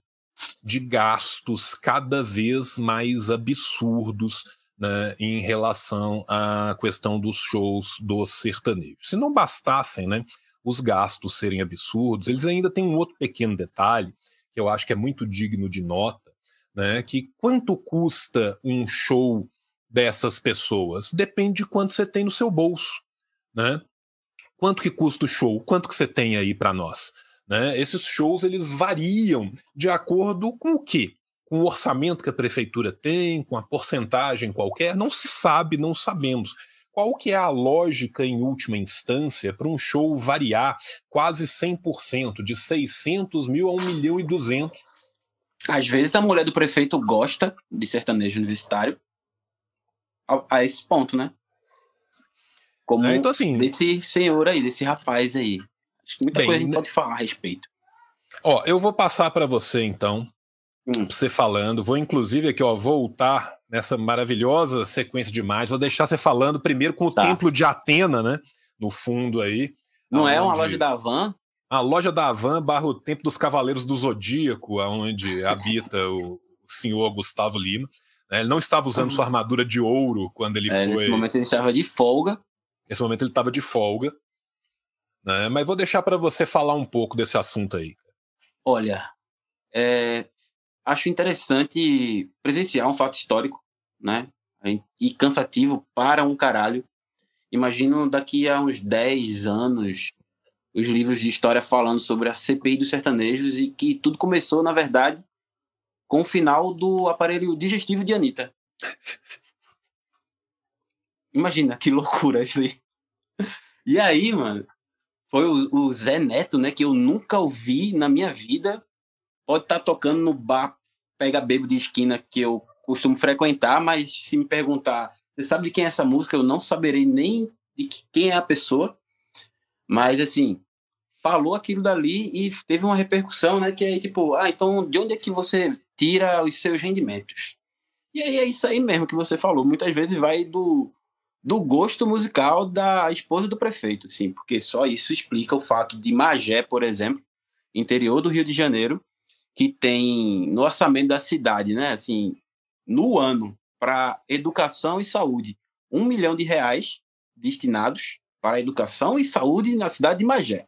de gastos cada vez mais absurdos né, em relação à questão dos shows dos sertanejos. Se não bastassem né, os gastos serem absurdos, eles ainda têm um outro pequeno detalhe que eu acho que é muito digno de nota, né, que quanto custa um show dessas pessoas? Depende de quanto você tem no seu bolso. Né? Quanto que custa o show? Quanto que você tem aí para nós? Né? Esses shows eles variam de acordo com o quê? Com o orçamento que a prefeitura tem, com a porcentagem qualquer, não se sabe, não sabemos. Qual que é a lógica em última instância para um show variar quase 100%, de 600 mil a 1 milhão e 200? Às vezes a mulher do prefeito gosta de sertanejo universitário a, a esse ponto, né? Como É, então, assim, desse senhor aí, desse rapaz aí. Acho que muita Bem, coisa a gente pode falar a respeito. ó, eu vou passar para você então, Hum. você falando. Vou inclusive aqui, ó, voltar nessa maravilhosa sequência de imagens. Vou deixar você falando primeiro com o Tá. templo de Atena, né? No fundo aí. Não é uma aonde- loja da van? A loja da Havan barra o Templo dos Cavaleiros do Zodíaco, onde habita o senhor Gustavo Lima. né? Ele não estava usando sua armadura de ouro quando ele É, foi. nesse momento ele estava de folga. Nesse momento ele estava de folga. Né? Mas vou deixar para você falar um pouco desse assunto aí. Olha, é, acho interessante presenciar um fato histórico, né? E cansativo para um caralho. Imagino daqui a uns 10 anos os livros de história falando sobre a CPI dos sertanejos e que tudo começou, na verdade, com o final do aparelho digestivo de Anitta. *laughs* Imagina que loucura isso aí. E aí, mano, foi o, o Zé Neto, né, que eu nunca ouvi na minha vida. Pode estar tocando no bar Pega Bebo de esquina que eu costumo frequentar, mas se me perguntar, você sabe de quem é essa música? Eu não saberei nem de que- quem é a pessoa. Mas, assim, falou aquilo dali e teve uma repercussão, né? Que é tipo, ah, então de onde é que você tira os seus rendimentos? E aí é isso aí mesmo que você falou. Muitas vezes vai do, do gosto musical da esposa do prefeito, assim, porque só isso explica o fato de Magé, por exemplo, interior do Rio de Janeiro, que tem no orçamento da cidade, né, assim, no ano, para educação e saúde, um milhão de reais destinados para educação e saúde na cidade de Magé.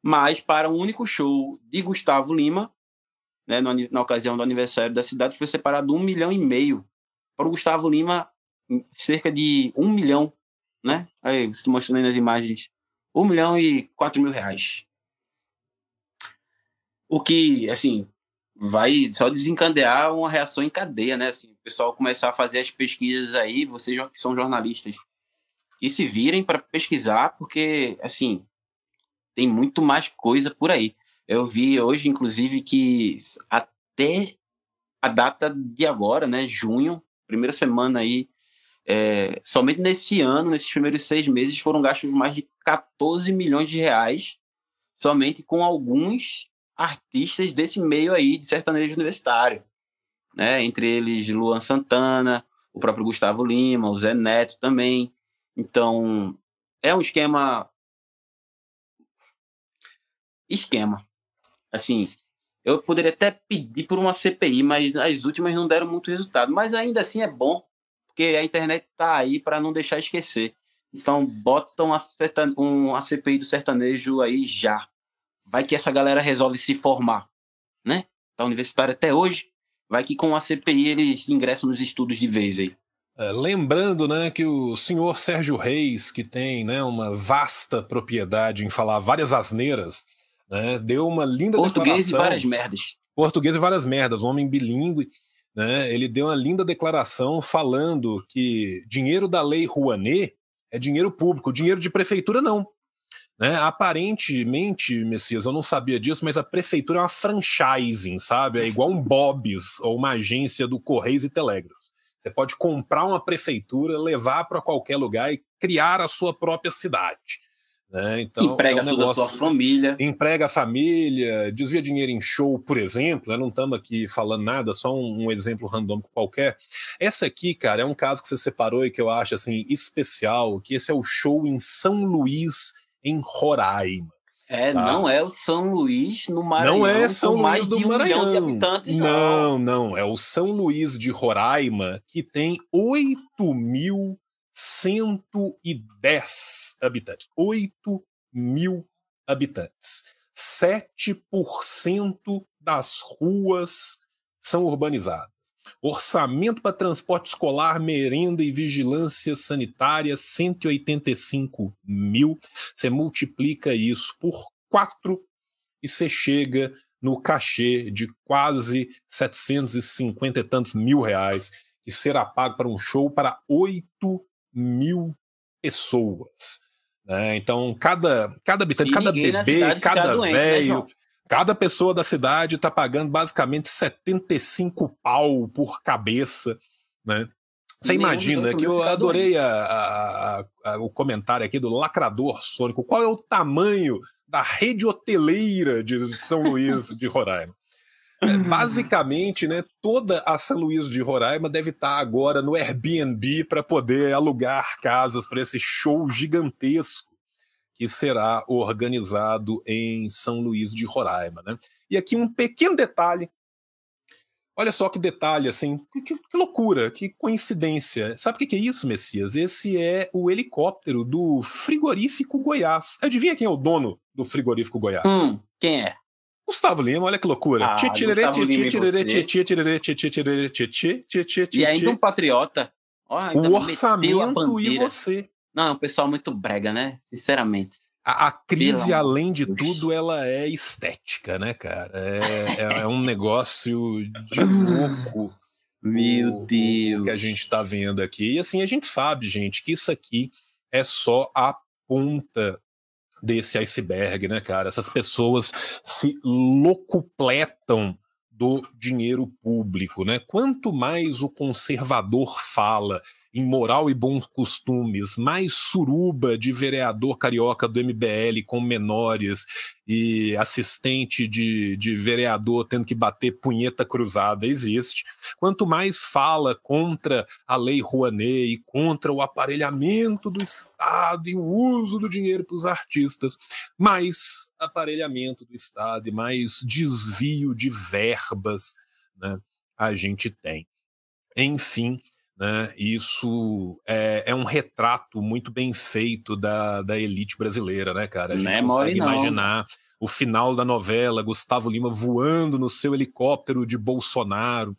Mas para um único show de Gustavo Lima, né, no, na ocasião do aniversário da cidade, foi separado um milhão e meio. Para o Gustavo Lima, cerca de um milhão, né? Aí, você está mostrando aí nas imagens, um milhão e quatro mil reais. O que, assim, vai só desencadear uma reação em cadeia, né? Assim, o pessoal começar a fazer as pesquisas aí, vocês que são jornalistas, e se virem para pesquisar, porque, assim, tem muito mais coisa por aí. Eu vi hoje, inclusive, que até a data de agora, né, junho, primeira semana aí, é, somente nesse ano, nesses primeiros seis meses, foram gastos mais de 14 milhões de reais somente com alguns artistas desse meio aí de sertanejo universitário, né? Entre eles Luan Santana, o próprio Gustavo Lima, o Zé Neto também. Então, é um esquema esquema. Assim, eu poderia até pedir por uma CPI, mas as últimas não deram muito resultado. Mas ainda assim é bom, porque a internet tá aí para não deixar esquecer. Então, botam a, um, a CPI do sertanejo aí já vai que essa galera resolve se formar, né? Tá universitário até hoje, vai que com a CPI eles ingressam nos estudos de vez aí. É, lembrando, né, que o senhor Sérgio Reis, que tem, né, uma vasta propriedade em falar várias asneiras, né, deu uma linda Português e várias merdas. Português e várias merdas, um homem bilíngue, né, ele deu uma linda declaração falando que dinheiro da lei Rouanet é dinheiro público, dinheiro de prefeitura não. Né? Aparentemente, Messias, eu não sabia disso, mas a prefeitura é uma franchising, sabe? É igual um Bob's ou uma agência do Correios e Telégrafos. Você pode comprar uma prefeitura, levar para qualquer lugar e criar a sua própria cidade. Né? Então, emprega é um toda negócio, a sua família. Emprega a família, desvia dinheiro em show, por exemplo. Né? Não estamos aqui falando nada, só um, um, exemplo randômico qualquer. Essa aqui, cara, é um caso que você separou e que eu acho assim especial, que esse é o show em São Luís, em Roraima. É, tá? não é o São Luís no Maranhão. Não é São Luís mais do de um Maranhão. milhão de habitantes, não, não, é o São Luís de Roraima que tem 8.110 habitantes. 8 mil habitantes. 7% das ruas são urbanizadas. Orçamento para transporte escolar, merenda e vigilância sanitária, 185 mil. Você multiplica isso por quatro e você chega no cachê de quase 750 e tantos mil reais que será pago para um show para 8 mil pessoas. Né? Então, cada, cada habitante, cada bebê, cada né, velho, né, Cada pessoa da cidade está pagando basicamente 75 pau por cabeça, né? Você imagina que eu adorei a, a, a, o comentário aqui do lacrador sônico. Qual é o tamanho da rede hoteleira de São Luís de Roraima? É, basicamente, né, toda a São Luís de Roraima deve estar agora no Airbnb para poder alugar casas para esse show gigantesco que será organizado em São Luís de Roraima. Né? E aqui um pequeno detalhe. Olha só que detalhe, assim, que, que loucura, que coincidência. Sabe o que, que é isso, Messias? Esse é o helicóptero do frigorífico Goiás. Adivinha quem é o dono do frigorífico Goiás? Hum, quem é? Gustavo Lima, olha que loucura. E ainda um patriota. o orçamento e você. Não, é um pessoal muito brega, né? Sinceramente. A, a crise, além de tudo, ela é estética, né, cara? É, é, é um negócio de louco. Meu Deus. Que a gente está vendo aqui. E assim, a gente sabe, gente, que isso aqui é só a ponta desse iceberg, né, cara? Essas pessoas se locupletam do dinheiro público, né? Quanto mais o conservador fala em moral e bons costumes, mais suruba de vereador carioca do MBL com menores e assistente de, de vereador tendo que bater punheta cruzada existe. Quanto mais fala contra a lei Rouanet e contra o aparelhamento do Estado e o uso do dinheiro para os artistas, mais aparelhamento do Estado e mais desvio de verbas né, a gente tem. Enfim, Né? Isso é, é, um retrato muito bem feito da, da elite brasileira, né, cara? A gente é consegue imaginar o final da novela, Gustavo Lima voando no seu helicóptero de Bolsonaro,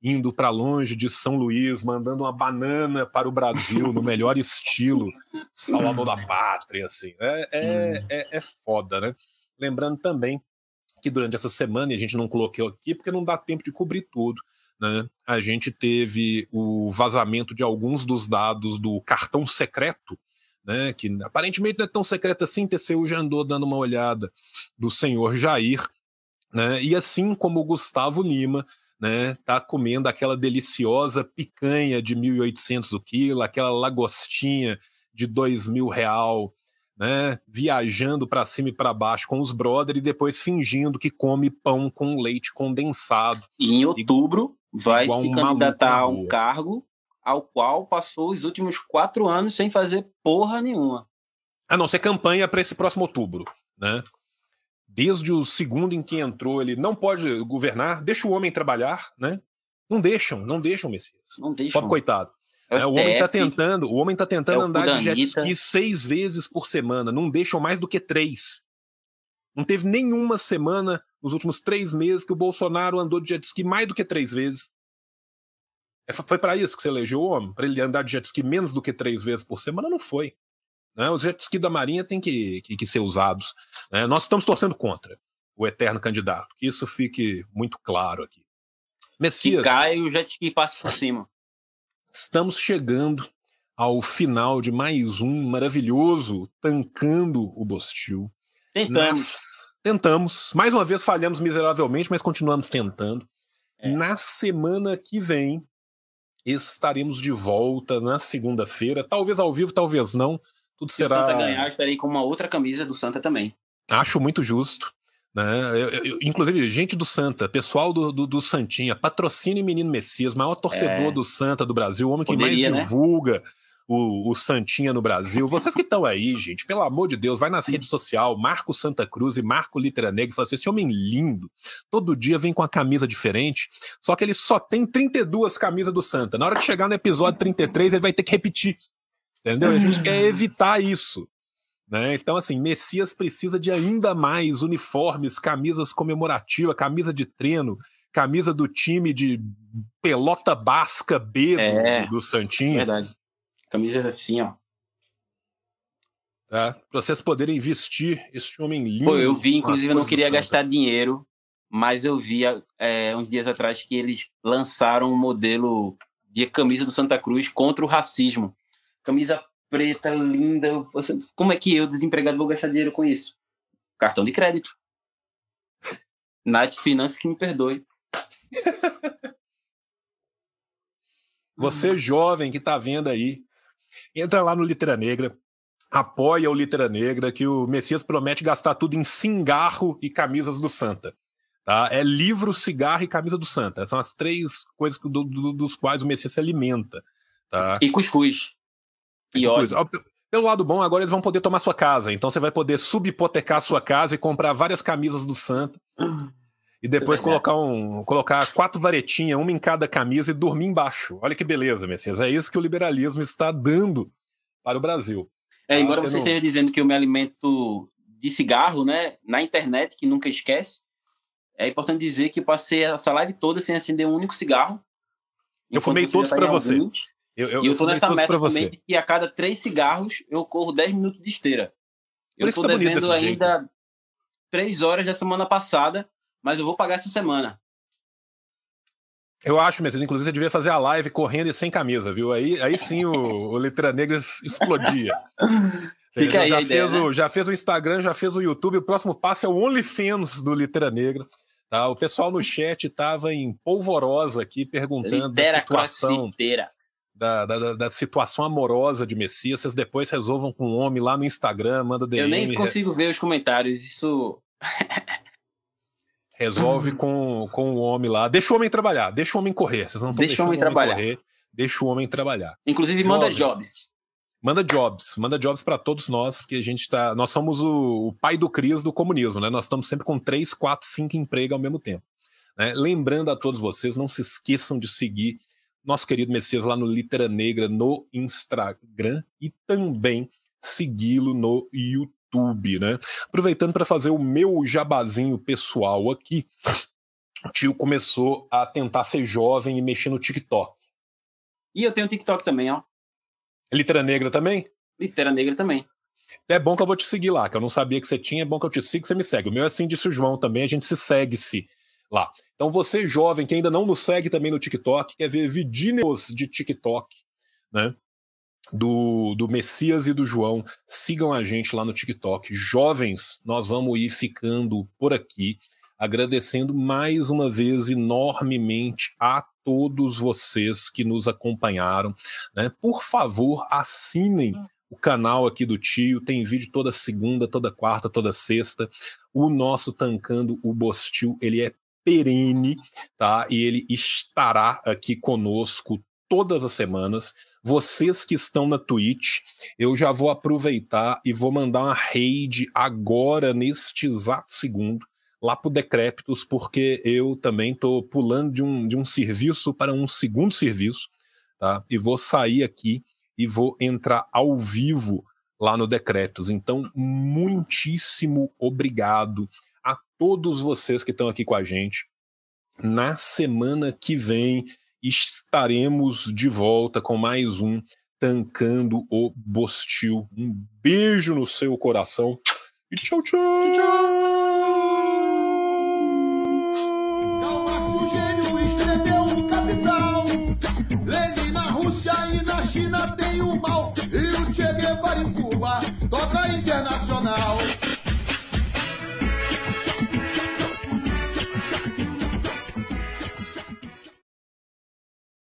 indo para longe de São Luís, mandando uma banana para o Brasil no melhor estilo Salvador da Pátria, assim. É, é, é, é foda, né? Lembrando também que durante essa semana, e a gente não colocou aqui porque não dá tempo de cobrir tudo, né? A gente teve o vazamento de alguns dos dados do cartão secreto, né? Que aparentemente não é tão secreto assim, TCU já andou dando uma olhada do senhor Jair, né? E assim como o Gustavo Lima, né, tá comendo aquela deliciosa picanha de 1.800 o quilo, aquela lagostinha de 2 mil real, né, viajando para cima e para baixo com os brothers e depois fingindo que come pão com leite condensado. E em outubro vai se candidatar a um cargo ao qual passou os últimos quatro anos sem fazer porra nenhuma. A não ser campanha para esse próximo outubro, né? Desde o segundo em que entrou, ele não pode governar, deixa o homem trabalhar, né? Não deixam, não deixam, Messias. Não deixam. Pobre coitado. É o, é, o homem está tentando, o homem tá tentando é andar de jet ski seis vezes por semana. Não deixam mais do que três. Não teve nenhuma semana nos últimos três meses que o Bolsonaro andou de jet ski mais do que três vezes. É, foi para isso que você elegeu o homem? Para ele andar de jet ski menos do que três vezes por semana? Não foi. Né? Os jet ski da Marinha têm que, que, que ser usados. Né? Nós estamos torcendo contra o eterno candidato. Que isso fique muito claro aqui. Messias. Que cai e o jet ski passa por cima. Estamos chegando ao final de mais um maravilhoso Tancando o Bostil. Tentamos. Nas... Tentamos. Mais uma vez falhamos miseravelmente, mas continuamos tentando. É. Na semana que vem, estaremos de volta na segunda-feira, talvez ao vivo, talvez não. Tudo Se será. Se o Santa ganhar, estarei com uma outra camisa do Santa também. Acho muito justo. Né? Eu, eu, inclusive, gente do Santa, pessoal do, do, do Santinha, patrocine Menino Messias, maior torcedor é. do Santa do Brasil, o homem que Poderia, mais né? O, o, Santinha no Brasil. Vocês que estão aí, gente, pelo amor de Deus, vai nas redes sociais, Marco Santa Cruz e Marco Litera Negra e fala assim: esse homem lindo, todo dia vem com a camisa diferente, só que ele só tem 32 camisas do Santa. Na hora que chegar no episódio 33, ele vai ter que repetir. Entendeu? A gente quer evitar isso. Né? Então, assim, Messias precisa de ainda mais uniformes, camisas comemorativas, camisa de treino, camisa do time de pelota basca B do, é, do Santinho. É verdade. Camisas assim, ó. Tá? Pra vocês poderem vestir esse homem lindo. Pô, eu vi, inclusive, eu não queria gastar dinheiro, mas eu vi é, uns dias atrás que eles lançaram um modelo de camisa do Santa Cruz contra o racismo. Camisa preta, linda. Você, como é que eu, desempregado, vou gastar dinheiro com isso? Cartão de crédito. *laughs* Nath Finanças que me perdoe. Você jovem que tá vendo aí, entra lá no Litera Negra, apoia o Litera Negra, que o Messias promete gastar tudo em cigarro e camisas do Santa. Tá? É livro, cigarro e camisa do Santa. São as três coisas do, do, dos quais o Messias se alimenta. Tá? E cuscuz. E ódio. Pelo lado bom, agora eles vão poder tomar sua casa. Então você vai poder subhipotecar a sua casa e comprar várias camisas do Santa. E depois é colocar um, colocar quatro varetinhas, uma em cada camisa e dormir embaixo. Olha que beleza, Messias. É isso que o liberalismo está dando para o Brasil. É, tá? embora você, você não... esteja dizendo que eu me alimento de cigarro, né, na internet, que nunca esquece, é importante dizer que eu passei essa live toda sem acender um único cigarro. Eu fumei todos para você. Eu, eu, e eu tô nessa meta também de que a cada três cigarros eu corro 10 minutos de esteira. Eu estou tá devendo ainda jeito. três horas da semana passada, mas eu vou pagar essa semana. Eu acho, Messias, inclusive você devia fazer a live correndo e sem camisa, viu? Aí, aí sim o, o Letra Negra explodia. *laughs* Fica já, aí já, ideia, fez né? o, já fez o Instagram, já fez o YouTube, o próximo passo é o OnlyFans do Litera Negra. Tá? O pessoal no chat estava em polvorosa aqui perguntando Litera da situação da, da, da, situação amorosa de Messias, vocês depois resolvam com o homem lá no Instagram, manda DM. Eu nem consigo ver os comentários, isso. *laughs* Resolve com, com o homem lá. Deixa o homem trabalhar, deixa o homem correr. Vocês não estão deixando o homem, trabalhar. correr. Deixa o homem trabalhar. Inclusive, Jovens, manda jobs. Manda jobs, manda jobs para todos nós, porque a gente tá. Nós somos o, o, pai do Cris do comunismo, né? Nós estamos sempre com três, quatro, cinco empregos ao mesmo tempo. Né? Lembrando a todos vocês, não se esqueçam de seguir nosso querido Messias lá no Litera Negra no Instagram e também segui-lo no YouTube, né? Aproveitando para fazer o meu jabazinho pessoal aqui, o tio começou a tentar ser jovem e mexer no TikTok. E eu tenho TikTok também, ó. Litera Negra também? Litera Negra também. É bom que eu vou te seguir lá, que eu não sabia que você tinha, é bom que eu te siga, você me segue. O meu é assim, disse o João também, a gente se segue-se lá. Então você jovem que ainda não nos segue também no TikTok, quer ver vídeos de TikTok, né? Do, do Messias e do João, sigam a gente lá no TikTok. Jovens, nós vamos ir ficando por aqui, agradecendo mais uma vez enormemente a todos vocês que nos acompanharam. Né? Por favor, assinem o canal aqui do tio, tem vídeo toda segunda, toda quarta, toda sexta. O nosso Tancando o Bostil, ele é perene, tá? E ele estará aqui conosco todas as semanas. Vocês que estão na Twitch, eu já vou aproveitar e vou mandar uma raid agora, neste exato segundo, lá pro Decrépitos, porque eu também tô pulando de um, de um serviço para um segundo serviço, tá? E vou sair aqui e vou entrar ao vivo lá no Decrépitos. Então, muitíssimo obrigado a todos vocês que estão aqui com a gente. Na semana que vem estaremos de volta com mais um Tancando o Bostil. Um beijo no seu coração e tchau, tchau! tchau. Toca internacional.